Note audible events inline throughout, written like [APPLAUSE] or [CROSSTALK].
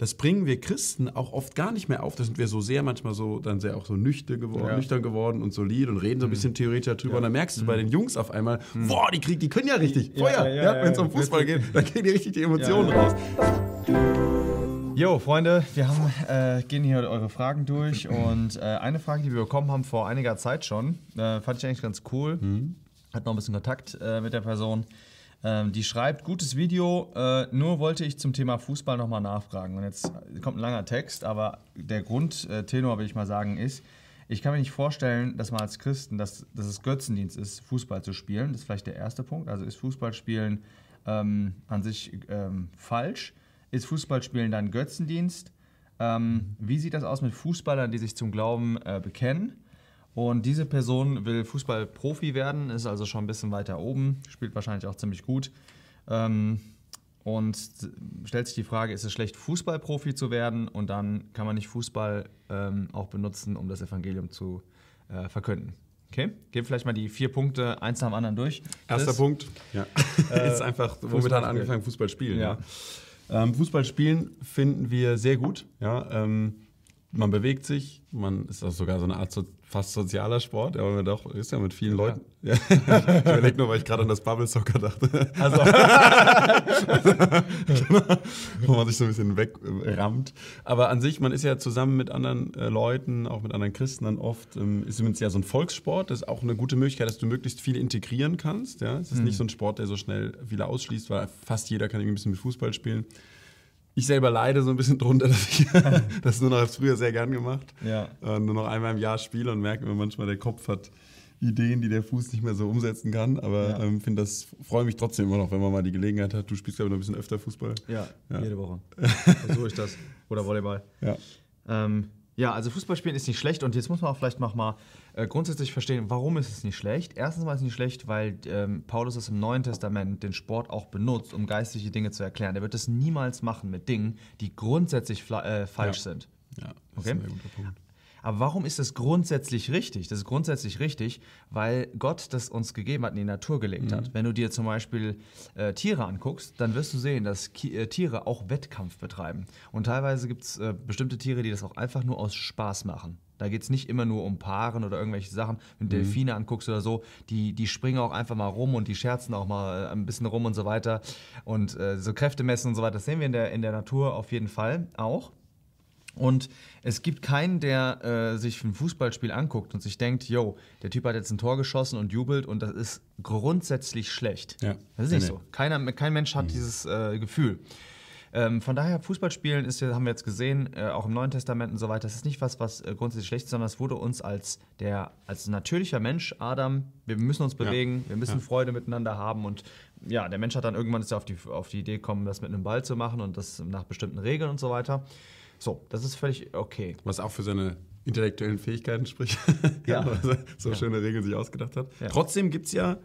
das bringen wir Christen auch oft gar nicht mehr auf. Da sind wir so sehr manchmal so, dann sehr auch so nüchtern geworden, Ja. nüchtern geworden und solid und reden so ein bisschen theoretischer drüber. Und dann merkst du bei den Jungs auf einmal, boah, die kriegen, die können ja richtig. Feuer. ja, Ja, ja, Wenn es ja, um Fußball geht, dann kriegen die richtig die Emotionen Ja, ja. raus. Jo, Freunde, wir haben, äh, gehen hier eure Fragen durch und äh, eine Frage, die wir bekommen haben vor einiger Zeit schon, äh, fand ich eigentlich ganz cool. Hat noch ein bisschen Kontakt äh, mit der Person. Ähm, die schreibt, gutes Video, äh, nur wollte ich zum Thema Fußball nochmal nachfragen. Und jetzt kommt ein langer Text, aber der Grundtenor, will ich mal sagen, ist, ich kann mir nicht vorstellen, dass man als Christen, dass, dass es Götzendienst ist, Fußball zu spielen. Das ist vielleicht der erste Punkt. Also ist Fußballspielen ähm, an sich ähm, falsch? Ist Fußballspielen dann Götzendienst? Ähm, wie sieht das aus mit Fußballern, die sich zum Glauben äh, bekennen? Und diese Person will Fußballprofi werden, ist also schon ein bisschen weiter oben, spielt wahrscheinlich auch ziemlich gut. Ähm, und stellt sich die Frage, ist es schlecht, Fußballprofi zu werden? Und dann kann man nicht Fußball ähm, auch benutzen, um das Evangelium zu äh, verkünden. Okay? Gehen vielleicht mal die vier Punkte eins nach dem anderen durch. Erster? Punkt. Ja. [LAUGHS] ist einfach, womit hat angefangen, Fußball spielen. Ja. Ja. Ähm, Fußball spielen finden wir sehr gut. Ja, ähm, man bewegt sich, man ist auch sogar so eine Art so, fast sozialer Sport, aber man doch ist ja mit vielen Leuten. Ja. [LAUGHS] ich überlege nur, weil ich gerade an das Bubble Soccer dachte. Also, [LAUGHS] wo man sich so ein bisschen wegrammt. Aber an sich, man ist ja zusammen mit anderen äh, Leuten, auch mit anderen Christen dann oft, ähm, ist es ja so ein Volkssport. Das ist auch eine gute Möglichkeit, dass du möglichst viele integrieren kannst. Ja? Es ist nicht so ein Sport, der so schnell viele ausschließt, weil fast jeder kann irgendwie ein bisschen mit Fußball spielen. Ich selber leide so ein bisschen drunter, [LAUGHS] dass ich [LAUGHS] das nur noch als früher sehr gern gemacht. Ja. Äh, nur noch einmal im Jahr spiele und merke immer manchmal, der Kopf hat Ideen, die der Fuß nicht mehr so umsetzen kann. Aber Ja. ähm, finde das, freue mich trotzdem immer noch, wenn man mal die Gelegenheit hat. Du spielst, glaube ich, noch ein bisschen öfter Fußball. ja, Ja. jede Woche. [LAUGHS] So ist das. Oder Volleyball. Ja. Ähm, ja, also Fußballspielen ist nicht schlecht und jetzt muss man auch vielleicht noch mal äh, grundsätzlich verstehen, warum ist es nicht schlecht? Erstens mal ist es nicht schlecht, weil ähm, Paulus es im Neuen Testament den Sport auch benutzt, um geistliche Dinge zu erklären. Er wird es niemals machen mit Dingen, die grundsätzlich äh, falsch Ja. sind. Ja, das Okay. ist ein sehr guter Punkt. Aber warum ist das grundsätzlich richtig? Das ist grundsätzlich richtig, weil Gott das uns gegeben hat, in die Natur gelegt hat. Wenn du dir zum Beispiel äh, Tiere anguckst, dann wirst du sehen, dass Ki äh, Tiere auch Wettkampf betreiben. Und teilweise gibt es äh, bestimmte Tiere, die das auch einfach nur aus Spaß machen. Da geht es nicht immer nur um Paaren oder irgendwelche Sachen. Wenn du Delfine anguckst oder so, die, die springen auch einfach mal rum und die scherzen auch mal äh, ein bisschen rum und so weiter. Und äh, so Kräfte messen und so weiter, das sehen wir in der, in der Natur auf jeden Fall auch. Und es gibt keinen, der äh, sich ein Fußballspiel anguckt und sich denkt, yo, der Typ hat jetzt ein Tor geschossen und jubelt und das ist grundsätzlich schlecht. Ja. Das ist nicht nee. so. Keiner, kein Mensch hat dieses äh, Gefühl. Ähm, von daher, Fußballspielen ist ja, haben wir jetzt gesehen, äh, auch im Neuen Testament und so weiter, das ist nicht was, was äh, grundsätzlich schlecht ist, sondern es wurde uns als der, als natürlicher Mensch, Adam, wir müssen uns bewegen, wir müssen Ja. Freude miteinander haben und ja, der Mensch hat dann irgendwann ist er auf die, auf die Idee gekommen, das mit einem Ball zu machen und das nach bestimmten Regeln und so weiter. So, das ist völlig okay. Was auch für seine intellektuellen Fähigkeiten spricht. [LAUGHS] Ja. [LAUGHS] Weil er so schöne Regeln sich ausgedacht hat. Ja. Trotzdem gibt es ja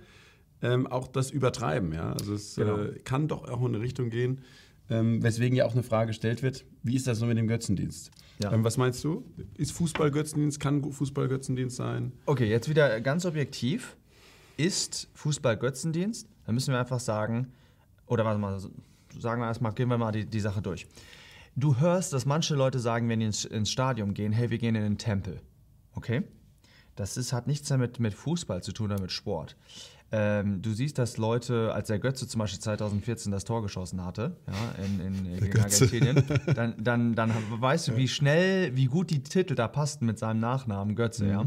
ähm, auch das Übertreiben. Ja? Also es Genau. äh, kann doch auch in eine Richtung gehen, ähm, weswegen ja auch eine Frage gestellt wird, wie ist das so mit dem Götzendienst? Ja. Ähm, was meinst du? Ist Fußball Götzendienst? Kann Fußball Götzendienst sein? Okay, jetzt wieder ganz objektiv. Ist Fußball Götzendienst? Dann müssen wir einfach sagen, oder warte mal, sagen wir erstmal, gehen wir mal die, die Sache durch. Du hörst, dass manche Leute sagen, wenn die ins, ins Stadion gehen, hey, wir gehen in den Tempel. Okay? Das ist, hat nichts damit mit Fußball zu tun oder mit Sport. Ähm, du siehst, dass Leute, als der Götze zum Beispiel 2014 das Tor geschossen hatte, ja, in, in, gegen. Argentinien, [LAUGHS] dann, dann, dann weißt du, wie schnell, wie gut die Titel da passten mit seinem Nachnamen Götze, ja.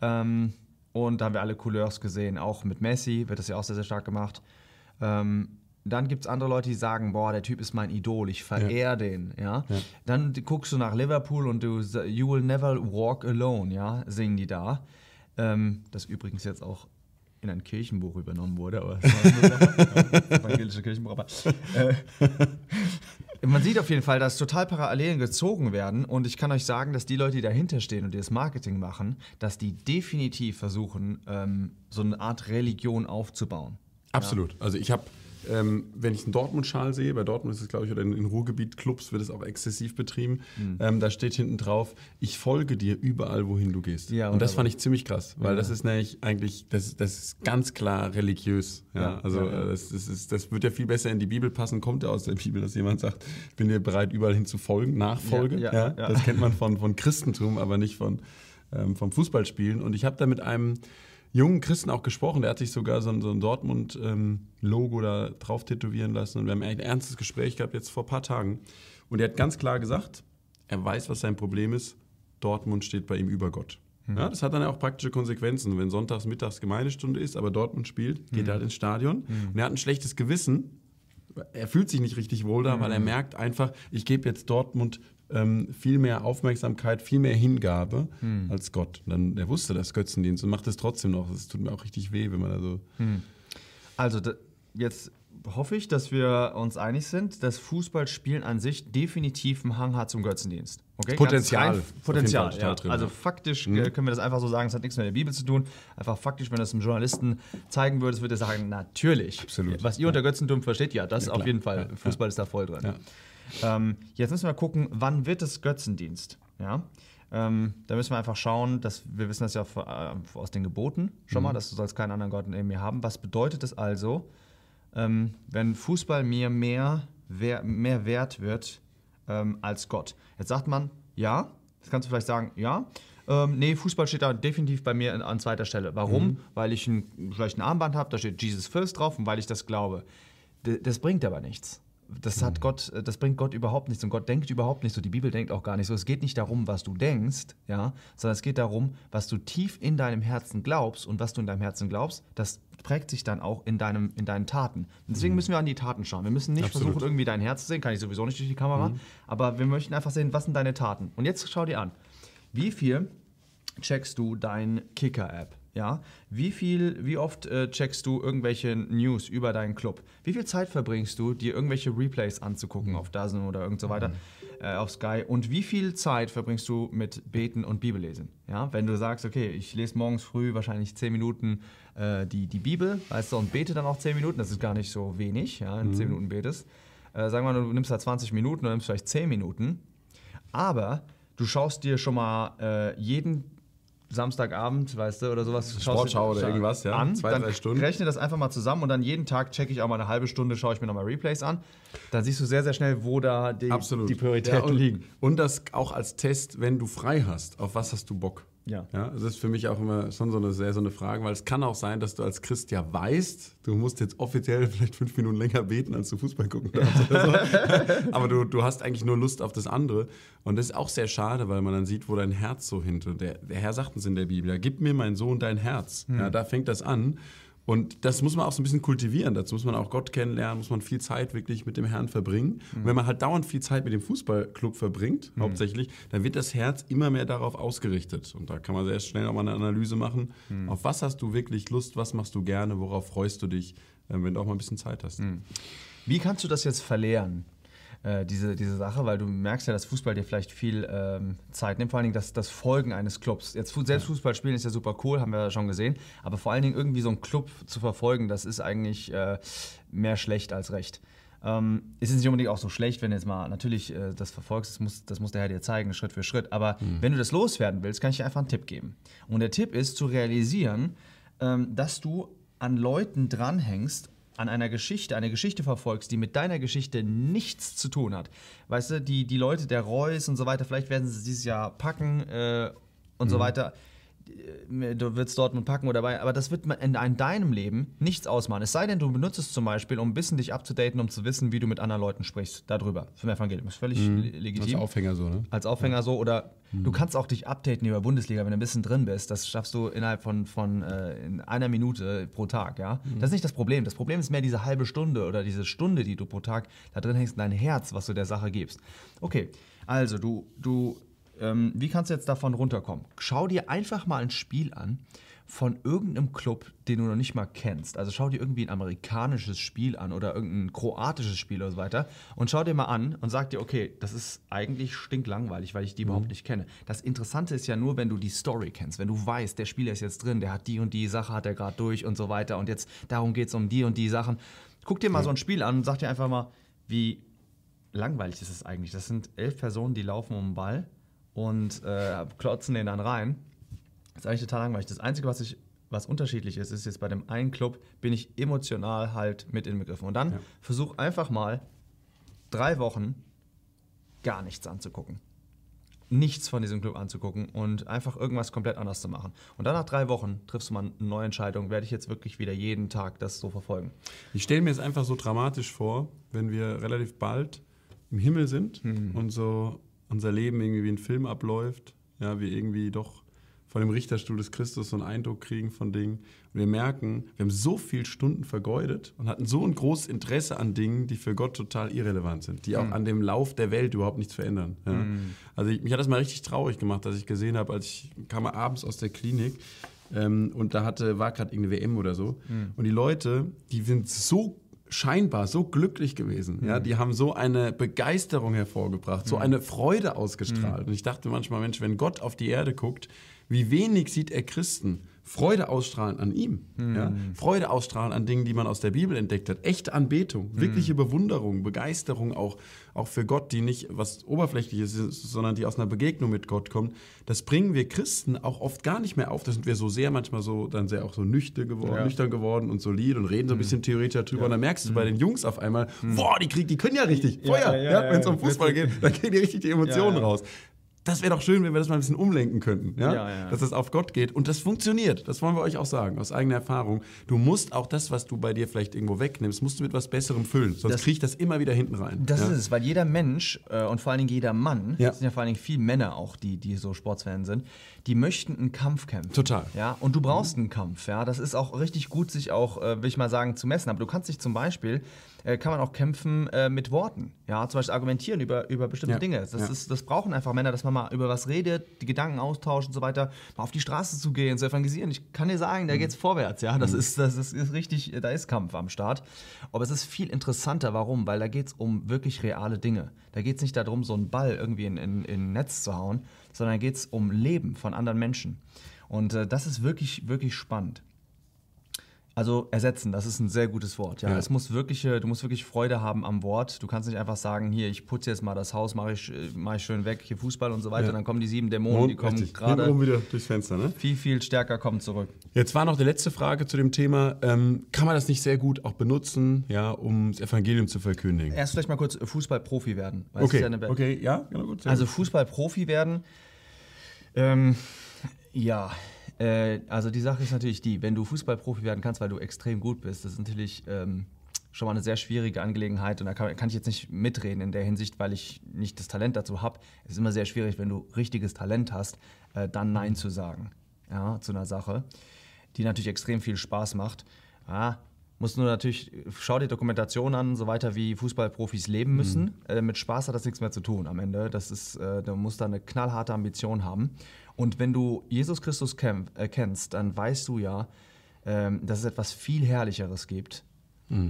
Ähm, und da haben wir alle Couleurs gesehen, auch mit Messi wird das ja auch sehr, sehr stark gemacht. Ähm, dann gibt es andere Leute, die sagen, boah, der Typ ist mein Idol, ich verehre den, ja? Dann guckst du nach Liverpool und du, you will never walk alone, ja, singen die da. Ähm, das übrigens jetzt auch in ein Kirchenbuch übernommen wurde, aber. Ja, evangelische [LAUGHS] Kirchenbuch, aber äh, man sieht auf jeden Fall, dass total Parallelen gezogen werden und ich kann euch sagen, dass die Leute, die dahinter stehen und die das Marketing machen, dass die definitiv versuchen, ähm, so eine Art Religion aufzubauen. Absolut. Also ich habe ähm, wenn ich einen Dortmund-Schal sehe, bei Dortmund ist es, glaube ich, oder in, in Ruhrgebiet-Clubs wird es auch exzessiv betrieben, mhm. ähm, da steht hinten drauf, ich folge dir überall, wohin du gehst. Ja, und das fand ich ziemlich krass, weil ja. das ist nämlich eigentlich, das, das ist ganz klar religiös. Ja? ja also ja, das, das, ist, das wird ja viel besser in die Bibel passen, kommt ja aus der Bibel, dass jemand sagt, ich bin dir bereit, überall hin zu folgen, Nachfolge. Ja, Das kennt man von, von Christentum, aber nicht von, ähm, vom Fußballspielen. Und ich habe da mit einem jungen Christen auch gesprochen. Der hat sich sogar so ein, so ein Dortmund-Logo ähm, da drauf tätowieren lassen. Und wir haben ein ernstes Gespräch gehabt jetzt vor ein paar Tagen. Und er hat ganz klar gesagt, er weiß, was sein Problem ist. Dortmund steht bei ihm über Gott. Mhm. Ja, das hat dann auch praktische Konsequenzen. Wenn sonntags, mittags Gemeindestunde ist, aber Dortmund spielt, geht mhm. er halt ins Stadion. Mhm. Und er hat ein schlechtes Gewissen. Er fühlt sich nicht richtig wohl da, weil er mhm. merkt einfach, ich gebe jetzt Dortmund ähm, viel mehr Aufmerksamkeit, viel mehr Hingabe hm. als Gott. Und dann, er wusste das Götzendienst und macht es trotzdem noch. Es tut mir auch richtig weh, wenn man da so. Hm. Also, jetzt hoffe ich, dass wir uns einig sind, dass Fußballspielen an sich definitiv einen Hang hat zum Götzendienst. Okay? Potenzial. Rein, Potenzial, ja. Drin, also faktisch mhm. können wir das einfach so sagen, es hat nichts mit der Bibel zu tun. Einfach faktisch, wenn das einem Journalisten zeigen würde, würde er sagen, natürlich. Absolut. Was ihr unter Götzentum versteht, ja, das ja, auf jeden Fall. Fußball ist da voll drin. Ähm, jetzt müssen wir gucken, wann wird es Götzendienst? Ja? Ähm, da müssen wir einfach schauen, dass wir wissen das ja äh, aus den Geboten schon mhm. mal, dass du sollst keinen anderen Gott neben mir haben. Was bedeutet es also, ähm, wenn Fußball mir mehr, wer, mehr wert wird ähm, als Gott? Jetzt sagt man, ja, das kannst du vielleicht sagen, ja. Ähm, nee, Fußball steht da definitiv bei mir an zweiter Stelle. Warum? Mhm. Weil ich ein, vielleicht ein Armband habe, da steht Jesus First drauf und weil ich das glaube. D das bringt aber nichts das hat Gott, das bringt Gott überhaupt nichts und Gott denkt überhaupt nicht so. Die Bibel denkt auch gar nicht so. Es geht nicht darum, was du denkst, ja, sondern es geht darum, was du tief in deinem Herzen glaubst und was du in deinem Herzen glaubst, das prägt sich dann auch in, deinem, in deinen Taten. Und deswegen mhm. müssen wir an die Taten schauen. Wir müssen nicht Absolut. versuchen, irgendwie dein Herz zu sehen, kann ich sowieso nicht durch die Kamera, mhm. aber wir möchten einfach sehen, was sind deine Taten. Und jetzt schau dir an, wie viel checkst du dein Kicker-App? Ja, wie viel, wie oft äh, checkst du irgendwelche News über deinen Club? Wie viel Zeit verbringst du, dir irgendwelche Replays anzugucken auf DAZN oder irgend so weiter, mhm. äh, auf Sky? Und wie viel Zeit verbringst du mit Beten und Bibellesen? Ja, wenn du sagst, okay, ich lese morgens früh wahrscheinlich 10 Minuten äh, die, die Bibel, weißt du, und bete dann auch 10 Minuten, das ist gar nicht so wenig, ja, in mhm. 10 Minuten betest. Äh, sagen wir mal, du nimmst da 20 Minuten oder nimmst vielleicht 10 Minuten, aber du schaust dir schon mal äh, jeden Samstagabend, weißt du, oder sowas. Sportschau oder irgendwas, ja. An, Zwei, drei Stunden. Rechne das einfach mal zusammen und dann jeden Tag checke ich auch mal eine halbe Stunde, schaue ich mir nochmal Replays an. Dann siehst du sehr, sehr schnell, wo da die, die Prioritäten ja, und, liegen. Und das auch als Test, wenn du frei hast, auf was hast du Bock? Ja. ja. Das ist für mich auch immer schon so eine sehr so eine Frage, weil es kann auch sein, dass du als Christ ja weißt, du musst jetzt offiziell vielleicht fünf Minuten länger beten, als du Fußball gucken darfst. Ja. So. [LAUGHS] Aber du, du hast eigentlich nur Lust auf das andere. Und das ist auch sehr schade, weil man dann sieht, wo dein Herz so hinter. Der, der Herr sagt uns in der Bibel, ja, gib mir mein Sohn dein Herz. Hm. Ja, da fängt das an. Und das muss man auch so ein bisschen kultivieren. Dazu muss man auch Gott kennenlernen, muss man viel Zeit wirklich mit dem Herrn verbringen. Mhm. Und wenn man halt dauernd viel Zeit mit dem Fußballclub verbringt, mhm. hauptsächlich, dann wird das Herz immer mehr darauf ausgerichtet. Und da kann man sehr schnell auch mal eine Analyse machen. Mhm. Auf was hast du wirklich Lust? Was machst du gerne? Worauf freust du dich, äh, wenn du auch mal ein bisschen Zeit hast? Mhm. Wie kannst du das jetzt verlernen? Äh, diese, diese Sache, weil du merkst ja, dass Fußball dir vielleicht viel ähm, Zeit nimmt, vor allen Dingen das, das Folgen eines Clubs. Jetzt selbst Fußball spielen ist ja super cool, haben wir ja schon gesehen, aber vor allen Dingen irgendwie so einen Club zu verfolgen, das ist eigentlich äh, mehr schlecht als recht. Ähm, ist nicht unbedingt auch so schlecht, wenn du jetzt mal natürlich äh, das verfolgst, das muss, das muss der Herr dir zeigen, Schritt für Schritt. Aber mhm. wenn du das loswerden willst, kann ich dir einfach einen Tipp geben. Und der Tipp ist zu realisieren, ähm, dass du an Leuten dranhängst an einer Geschichte, eine Geschichte verfolgst, die mit deiner Geschichte nichts zu tun hat. Weißt du, die, die Leute der Reus und so weiter, vielleicht werden sie dieses Jahr packen äh, und mhm. so weiter. Äh, du wirst Dortmund packen oder bei, aber das wird in, in deinem Leben nichts ausmachen. Es sei denn, du benutzt es zum Beispiel, um ein bisschen dich abzudaten, um zu wissen, wie du mit anderen Leuten sprichst, darüber. Für ein Evangelium. Ist völlig mhm. legitim. Als Aufhänger so, ne? Als Aufhänger ja. so oder mhm. du kannst auch dich updaten über Bundesliga, wenn du ein bisschen drin bist. Das schaffst du innerhalb von, von äh, in einer Minute pro Tag, ja. Mhm. Das ist nicht das Problem. Das Problem ist mehr diese halbe Stunde oder diese Stunde, die du pro Tag da drin hängst, dein Herz, was du der Sache gibst. Okay, also du, du ähm, wie kannst du jetzt davon runterkommen? Schau dir einfach mal ein Spiel an von irgendeinem Club, den du noch nicht mal kennst. Also schau dir irgendwie ein amerikanisches Spiel an oder irgendein kroatisches Spiel oder so weiter und schau dir mal an und sag dir, okay, das ist eigentlich stinklangweilig, weil ich die mhm. überhaupt nicht kenne. Das Interessante ist ja nur, wenn du die Story kennst, wenn du weißt, der Spieler ist jetzt drin, der hat die und die Sache, hat er gerade durch und so weiter und jetzt darum geht es um die und die Sachen Guck dir mal so ein Spiel an und sag dir einfach mal, wie langweilig ist es eigentlich. Das sind elf Personen, die laufen um den Ball und äh, klotzen den dann rein. Das ist eigentlich total langweilig. Das Einzige, was ich was unterschiedlich ist, ist jetzt bei dem einen Club bin ich emotional halt mit inbegriffen. Und dann Ja. versuch einfach mal drei Wochen gar nichts anzugucken. Nichts von diesem Club anzugucken und einfach irgendwas komplett anders zu machen. Und dann nach drei Wochen triffst du mal eine neue Entscheidung, werde ich jetzt wirklich wieder jeden Tag das so verfolgen. Ich stelle mir es einfach so dramatisch vor, wenn wir relativ bald im Himmel sind und so unser Leben irgendwie wie ein Film abläuft, ja, wir irgendwie doch von dem Richterstuhl des Christus so einen Eindruck kriegen von Dingen und wir merken, wir haben so viele Stunden vergeudet und hatten so ein großes Interesse an Dingen, die für Gott total irrelevant sind, die auch an dem Lauf der Welt überhaupt nichts verändern. Ja. Also ich, mich hat das mal richtig traurig gemacht, dass ich gesehen habe, als ich kam abends aus der Klinik ähm, und da hatte, war gerade irgendeine WM oder so. Und die Leute, die sind so scheinbar so glücklich gewesen. Ja, die haben so eine Begeisterung hervorgebracht, so eine Freude ausgestrahlt. Und ich dachte manchmal, Mensch, wenn Gott auf die Erde guckt, wie wenig sieht er Christen Freude ausstrahlen an ihm. Ja? Freude ausstrahlen an Dingen, die man aus der Bibel entdeckt hat. Echte Anbetung, wirkliche Bewunderung, Begeisterung auch, auch für Gott, die nicht was Oberflächliches ist, sondern die aus einer Begegnung mit Gott kommt. Das bringen wir Christen auch oft gar nicht mehr auf. Da sind wir so sehr manchmal so, dann sehr auch so nüchtern geworden, Ja. nüchtern geworden und solid und reden so ein bisschen theoretisch darüber. Und dann merkst du bei den Jungs auf einmal, boah, die, krieg, die können ja richtig. Ja, Feuer. ja, Ja, ja, Wenn es um ja. Fußball geht, dann kriegen die richtig die Emotionen Ja, ja. raus. Das wäre doch schön, wenn wir das mal ein bisschen umlenken könnten. Ja? Ja, ja. Dass das auf Gott geht. Und das funktioniert. Das wollen wir euch auch sagen, aus eigener Erfahrung. Du musst auch das, was du bei dir vielleicht irgendwo wegnimmst, musst du mit was Besserem füllen. Sonst Das- kriegt das immer wieder hinten rein. Das ja? ist es, weil jeder Mensch äh, und vor allen Dingen jeder Mann, Ja. das sind ja vor allen Dingen viele Männer auch, die, die so Sportsfans sind, die möchten einen Kampf kämpfen. Total. Ja, und du brauchst einen Kampf, ja. Das ist auch richtig gut, sich auch, äh, will ich mal sagen, zu messen. Aber du kannst dich zum Beispiel, äh, kann man auch kämpfen äh, mit Worten. Ja, zum Beispiel argumentieren über, über bestimmte Ja. Dinge. Das, Ja. ist, das brauchen einfach Männer, dass man mal über was redet, die Gedanken austauscht und so weiter, mal auf die Straße zu gehen, zu evangelisieren. Ich kann dir sagen, Mhm. da geht's vorwärts, ja. Das ist, das ist, ist richtig, da ist Kampf am Start. Aber es ist viel interessanter, warum? Weil da geht's um wirklich reale Dinge. Da geht's nicht darum, so einen Ball irgendwie in, in, in ein Netz zu hauen, sondern da geht's um Leben von anderen Menschen. Und äh, das ist wirklich, wirklich spannend. Also ersetzen, das ist ein sehr gutes Wort. Ja, Ja. es muss wirklich, du musst wirklich Freude haben am Wort. Du kannst nicht einfach sagen, hier, ich putze jetzt mal das Haus, mache ich, mach ich schön weg, hier Fußball und so weiter. Ja. Dann kommen die sieben Dämonen, die kommen gerade Hintenrum wieder durchs Fenster, ne? viel, viel stärker kommen zurück. Jetzt war noch die letzte Frage zu dem Thema. Ähm, kann man das nicht sehr gut auch benutzen, ja, um das Evangelium zu verkündigen? Erst vielleicht mal kurz Fußballprofi werden. Okay, ja okay, ja, genau gut. Also. Fußballprofi werden, ähm, ja, äh, also die Sache ist natürlich die, wenn du Fußballprofi werden kannst, weil du extrem gut bist, das ist natürlich ähm, schon mal eine sehr schwierige Angelegenheit und da kann, kann ich jetzt nicht mitreden in der Hinsicht, weil ich nicht das Talent dazu habe. Es ist immer sehr schwierig, wenn du richtiges Talent hast, äh, dann Nein zu sagen, ja, zu einer Sache, die natürlich extrem viel Spaß macht. Ja, musst nur natürlich, schau dir Dokumentation an, so weiter, wie Fußballprofis leben müssen. Äh, mit Spaß hat das nichts mehr zu tun am Ende. Das ist, äh, du musst da eine knallharte Ambition haben. Und wenn du Jesus Christus äh, kennst, dann weißt du ja, ähm, dass es etwas viel Herrlicheres gibt.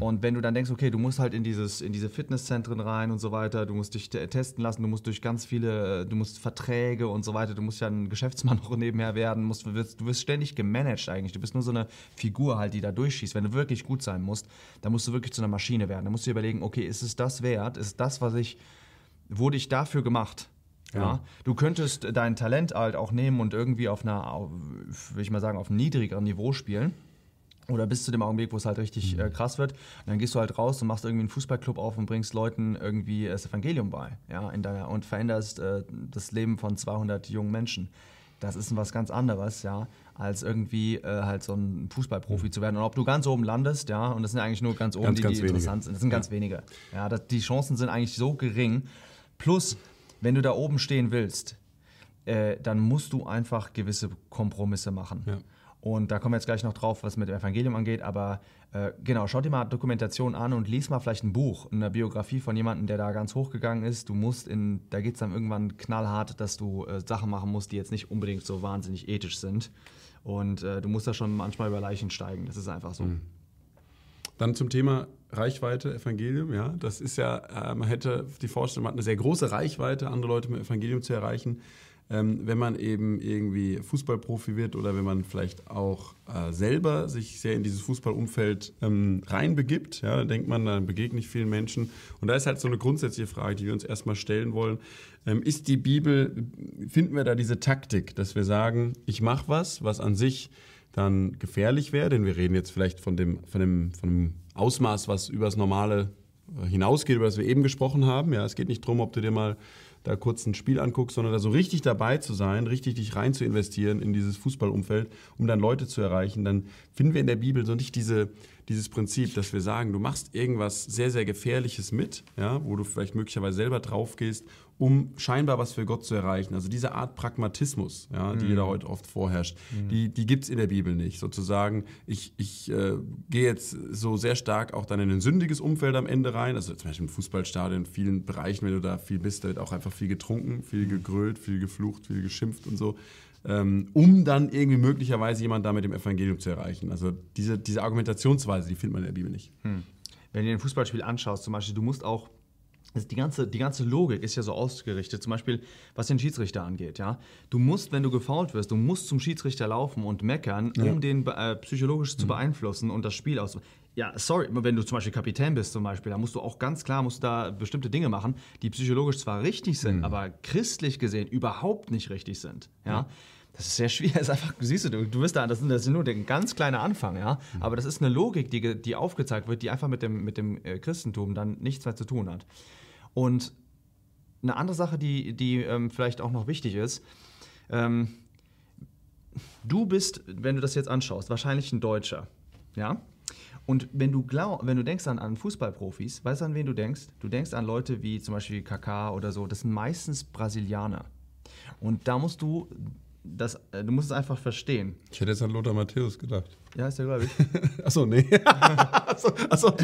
Und wenn du dann denkst, okay, du musst halt in, dieses, in diese Fitnesszentren rein und so weiter, du musst dich te- testen lassen, du musst durch ganz viele, äh, du musst Verträge und so weiter, du musst ja ein Geschäftsmann [LAUGHS] noch nebenher werden, musst, du, wirst, du wirst ständig gemanagt eigentlich, du bist nur so eine Figur halt, die da durchschießt. Wenn du wirklich gut sein musst, dann musst du wirklich zu einer Maschine werden. Dann musst du dir überlegen, okay, ist es das wert? Ist das, was ich, wurde ich dafür gemacht? Ja. Ja. Du könntest dein Talent halt auch nehmen und irgendwie auf einer, will ich mal sagen, auf einem niedrigeren Niveau spielen. Oder bis zu dem Augenblick, wo es halt richtig äh, krass wird. Und dann gehst du halt raus und machst irgendwie einen Fußballclub auf und bringst Leuten irgendwie das Evangelium bei. Ja, in deiner, und veränderst äh, das Leben von 200 jungen Menschen. Das ist was ganz anderes, ja, als irgendwie äh, halt so ein Fußballprofi zu werden. Und ob du ganz oben landest, ja, und das sind eigentlich nur ganz oben Ganz, die, ganz die wenige. interessant sind. Das sind ganz wenige. Ja, das, die Chancen sind eigentlich so gering. Plus, wenn du da oben stehen willst, äh, dann musst du einfach gewisse Kompromisse machen. Ja. Und da kommen wir jetzt gleich noch drauf, was mit dem Evangelium angeht. Aber äh, genau, schau dir mal Dokumentation an und lies mal vielleicht ein Buch, eine Biografie von jemandem, der da ganz hochgegangen ist. Du musst in, da geht es dann irgendwann knallhart, dass du äh, Sachen machen musst, die jetzt nicht unbedingt so wahnsinnig ethisch sind. Und äh, du musst da schon manchmal über Leichen steigen. Das ist einfach so. Dann zum Thema Reichweite, Evangelium, ja. Das ist ja, äh, man hätte die Vorstellung, man hat eine sehr große Reichweite, andere Leute mit Evangelium zu erreichen. ähm, wenn man eben irgendwie Fußballprofi wird oder wenn man vielleicht auch äh, selber sich sehr in dieses Fußballumfeld ähm, reinbegibt, ja, dann denkt man, dann begegne ich vielen Menschen. Und da ist halt so eine grundsätzliche Frage, die wir uns erstmal stellen wollen. Ähm, ist die Bibel, finden wir da diese Taktik, dass wir sagen, ich mache was, was an sich dann gefährlich wäre, denn wir reden jetzt vielleicht von dem, von dem, von dem Ausmaß, was über das Normale äh, hinausgeht, über das wir eben gesprochen haben. Ja, es geht nicht darum, ob du dir mal da kurz ein Spiel anguckst, sondern da so richtig dabei zu sein, richtig dich rein zu investieren in dieses Fußballumfeld, um dann Leute zu erreichen, dann finden wir in der Bibel so nicht diese, dieses Prinzip, dass wir sagen, du machst irgendwas sehr, sehr Gefährliches mit, ja, wo du vielleicht möglicherweise selber drauf gehst, um scheinbar was für Gott zu erreichen. Also diese Art Pragmatismus, ja, die mhm. da heute oft vorherrscht, mhm. die, die gibt es in der Bibel nicht. Sozusagen, ich, ich äh, gehe jetzt so sehr stark auch dann in ein sündiges Umfeld am Ende rein. Also zum Beispiel im Fußballstadion, in vielen Bereichen, wenn du da viel bist, da wird auch einfach viel getrunken, viel gegrölt, viel geflucht, viel geschimpft und so. Ähm, um dann irgendwie möglicherweise jemand da mit dem Evangelium zu erreichen. Also diese, diese Argumentationsweise, die findet man in der Bibel nicht. Hm. Wenn du dir ein Fußballspiel anschaust, zum Beispiel, du musst auch die ganze, die ganze Logik ist ja so ausgerichtet, zum Beispiel was den Schiedsrichter angeht. Ja? Du musst, wenn du gefault wirst, du musst zum Schiedsrichter laufen und meckern, ja. um den äh, psychologisch mhm. zu beeinflussen und das Spiel aus. Ja, sorry, wenn du zum Beispiel Kapitän bist, zum Beispiel, da musst du auch ganz klar musst da bestimmte Dinge machen, die psychologisch zwar richtig sind, mhm. aber christlich gesehen überhaupt nicht richtig sind. Ja. ja. Das ist sehr schwierig. [LAUGHS] Das ist einfach, siehst du, du wirst da, das ist, das ist nur ein ganz kleiner Anfang, ja. Mhm. Aber das ist eine Logik, die, die aufgezeigt wird, die einfach mit dem, mit dem äh, Christentum dann nichts mehr zu tun hat. Und eine andere Sache, die, die ähm, vielleicht auch noch wichtig ist, ähm, du bist, wenn du das jetzt anschaust, wahrscheinlich ein Deutscher, ja? Und wenn du, glaub, wenn du denkst an, an Fußballprofis, weißt du, an wen du denkst? Du denkst an Leute wie zum Beispiel Kaká oder so, das sind meistens Brasilianer. Und da musst du das, äh, du musst es einfach verstehen. Ich hätte jetzt an Lothar Matthäus gedacht. Ja, ist der, glaube ich. [LAUGHS] Achso, nee. [LAUGHS] achso, achso. [LAUGHS]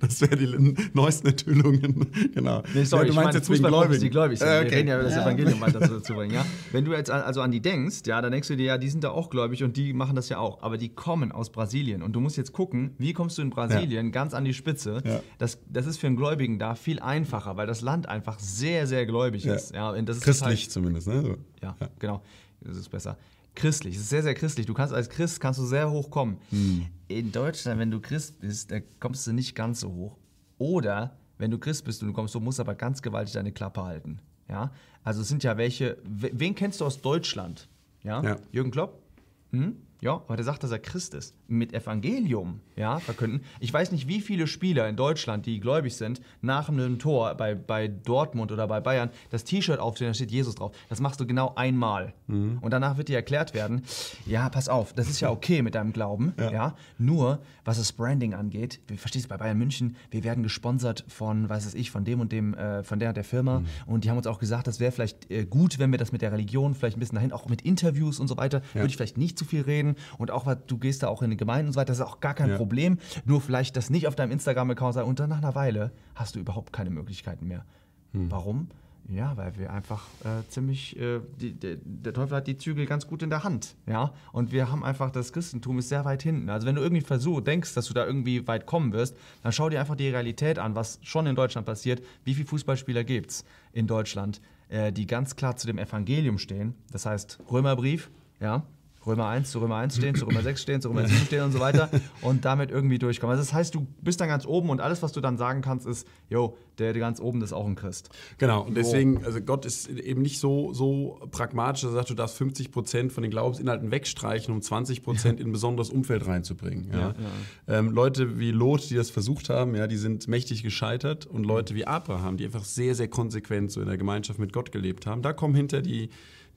das wären die neuesten Enthüllungen. Genau. Nee, sorry, du meinst jetzt wegen Gläubigen. die gläubig sind. Äh, okay. Wir reden ja über das ja. Evangelium weiter zu bringen. Ja? Wenn du jetzt also an die denkst, ja, dann denkst du dir, ja, die sind da auch gläubig und die machen das ja auch. Aber die kommen aus Brasilien. Und du musst jetzt gucken, wie kommst du in Brasilien ja. ganz an die Spitze. Ja. Das, das ist für einen Gläubigen da viel einfacher, weil das Land einfach sehr, sehr gläubig ist. Ja, und das ist Christlich halt, zumindest, ne? Ja, genau. Das ist besser christlich. Es ist sehr, sehr christlich. Du kannst als Christ kannst du sehr hoch kommen. Hm. In Deutschland, wenn du Christ bist, da kommst du nicht ganz so hoch. Oder wenn du Christ bist und du kommst, du musst aber ganz gewaltig deine Klappe halten. Ja? Also es sind ja welche. Wen kennst du aus Deutschland? Ja? ja. Jürgen Klopp? Hm? Ja, weil er sagt, dass er Christ ist. Mit Evangelium, ja, verkünden. Ich weiß nicht, wie viele Spieler in Deutschland, die gläubig sind, nach einem Tor bei, bei Dortmund oder bei Bayern das T-Shirt aufstehen, da steht Jesus drauf. Das machst du genau einmal. Mhm. Und danach wird dir erklärt werden, ja, pass auf, das ist ja okay mit deinem Glauben, ja. ja. Nur, was das Branding angeht, du verstehst bei Bayern München, wir werden gesponsert von, weiß es ich, von dem und dem, äh, von der und der Firma. Mhm. Und die haben uns auch gesagt, das wäre vielleicht äh, gut, wenn wir das mit der Religion vielleicht ein bisschen dahin, auch mit Interviews und so weiter, ja. würde ich vielleicht nicht zu viel reden und auch, du gehst da auch in die Gemeinden und so weiter, das ist auch gar kein ja. Problem. Nur vielleicht das nicht auf deinem Instagram-Account sein und dann nach einer Weile hast du überhaupt keine Möglichkeiten mehr. Hm. Warum? Ja, weil wir einfach äh, ziemlich, äh, die, die, der Teufel hat die Zügel ganz gut in der Hand, ja. Und wir haben einfach, das Christentum ist sehr weit hinten. Also wenn du irgendwie versuchst, denkst, dass du da irgendwie weit kommen wirst, dann schau dir einfach die Realität an, was schon in Deutschland passiert. Wie viele Fußballspieler gibt es in Deutschland, äh, die ganz klar zu dem Evangelium stehen? Das heißt, Römerbrief, ja, Römer 1 zu Römer 1 stehen, zu Römer 6 stehen, zu Römer 7 stehen und so weiter [LAUGHS] und damit irgendwie durchkommen. Also das heißt, du bist dann ganz oben und alles, was du dann sagen kannst, ist, jo, der, der ganz oben ist auch ein Christ. Genau, und deswegen, also Gott ist eben nicht so, so pragmatisch, dass er sagt, du darfst 50 Prozent von den Glaubensinhalten wegstreichen, um 20 Prozent in ein besonderes Umfeld reinzubringen. Ja? Ja, ja. Ähm, Leute wie Lot, die das versucht haben, ja, die sind mächtig gescheitert und Leute wie Abraham, die einfach sehr, sehr konsequent so in der Gemeinschaft mit Gott gelebt haben, da kommen hinter die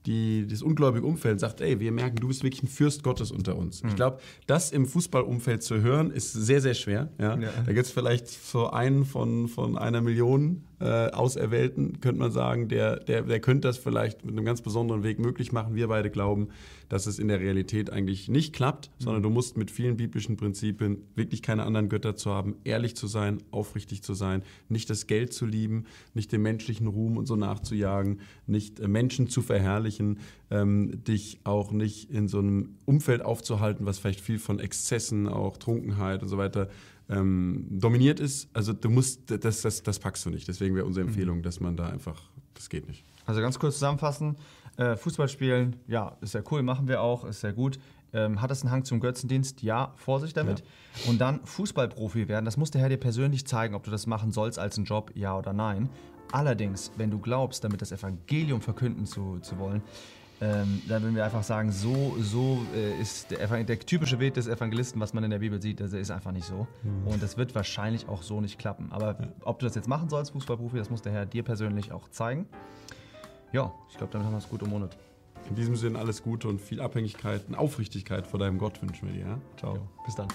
die, das ungläubige Umfeld sagt, ey, wir merken, du bist wirklich ein Fürst Gottes unter uns. Mhm. Ich glaube, das im Fußballumfeld zu hören, ist sehr, sehr schwer. Ja? ja. Da gibt es vielleicht so einen von, von einer Million äh, Auserwählten, könnte man sagen, der, der, der könnte das vielleicht mit einem ganz besonderen Weg möglich machen. Wir beide glauben, dass es in der Realität eigentlich nicht klappt, mhm. sondern du musst mit vielen biblischen Prinzipien wirklich keine anderen Götter zu haben, ehrlich zu sein, aufrichtig zu sein, nicht das Geld zu lieben, nicht den menschlichen Ruhm und so nachzujagen, nicht äh, Menschen zu verherrlichen, ähm, dich auch nicht in so einem Umfeld aufzuhalten, was vielleicht viel von Exzessen, auch Trunkenheit und so weiter ähm, dominiert ist. Also du musst, das, das, das packst du nicht. Deswegen wäre unsere mhm. Empfehlung, dass man da einfach Das geht nicht. Also ganz kurz zusammenfassen: äh, Fußball spielen, ja, ist ja cool, machen wir auch, ist sehr gut. Ähm, hat das einen Hang zum Götzendienst? Ja, Vorsicht damit. Ja. Und dann Fußballprofi werden, das muss der Herr dir persönlich zeigen, ob du das machen sollst als einen Job, ja oder nein. Allerdings, wenn du glaubst, damit das Evangelium verkünden zu, zu wollen, ähm, dann würden wir einfach sagen, so, so äh, ist der, der, typische Weg des Evangelisten, was man in der Bibel sieht, das ist einfach nicht so. Mhm. Und das wird wahrscheinlich auch so nicht klappen. Aber ja. ob du das jetzt machen sollst, Fußballprofi, das muss der Herr dir persönlich auch zeigen. Ja, ich glaube, damit haben wir es gut ummundet. In diesem Sinne alles Gute und viel Abhängigkeit und Aufrichtigkeit vor deinem Gott wünschen wir dir. Ja? Ciao. Jo. Bis dann.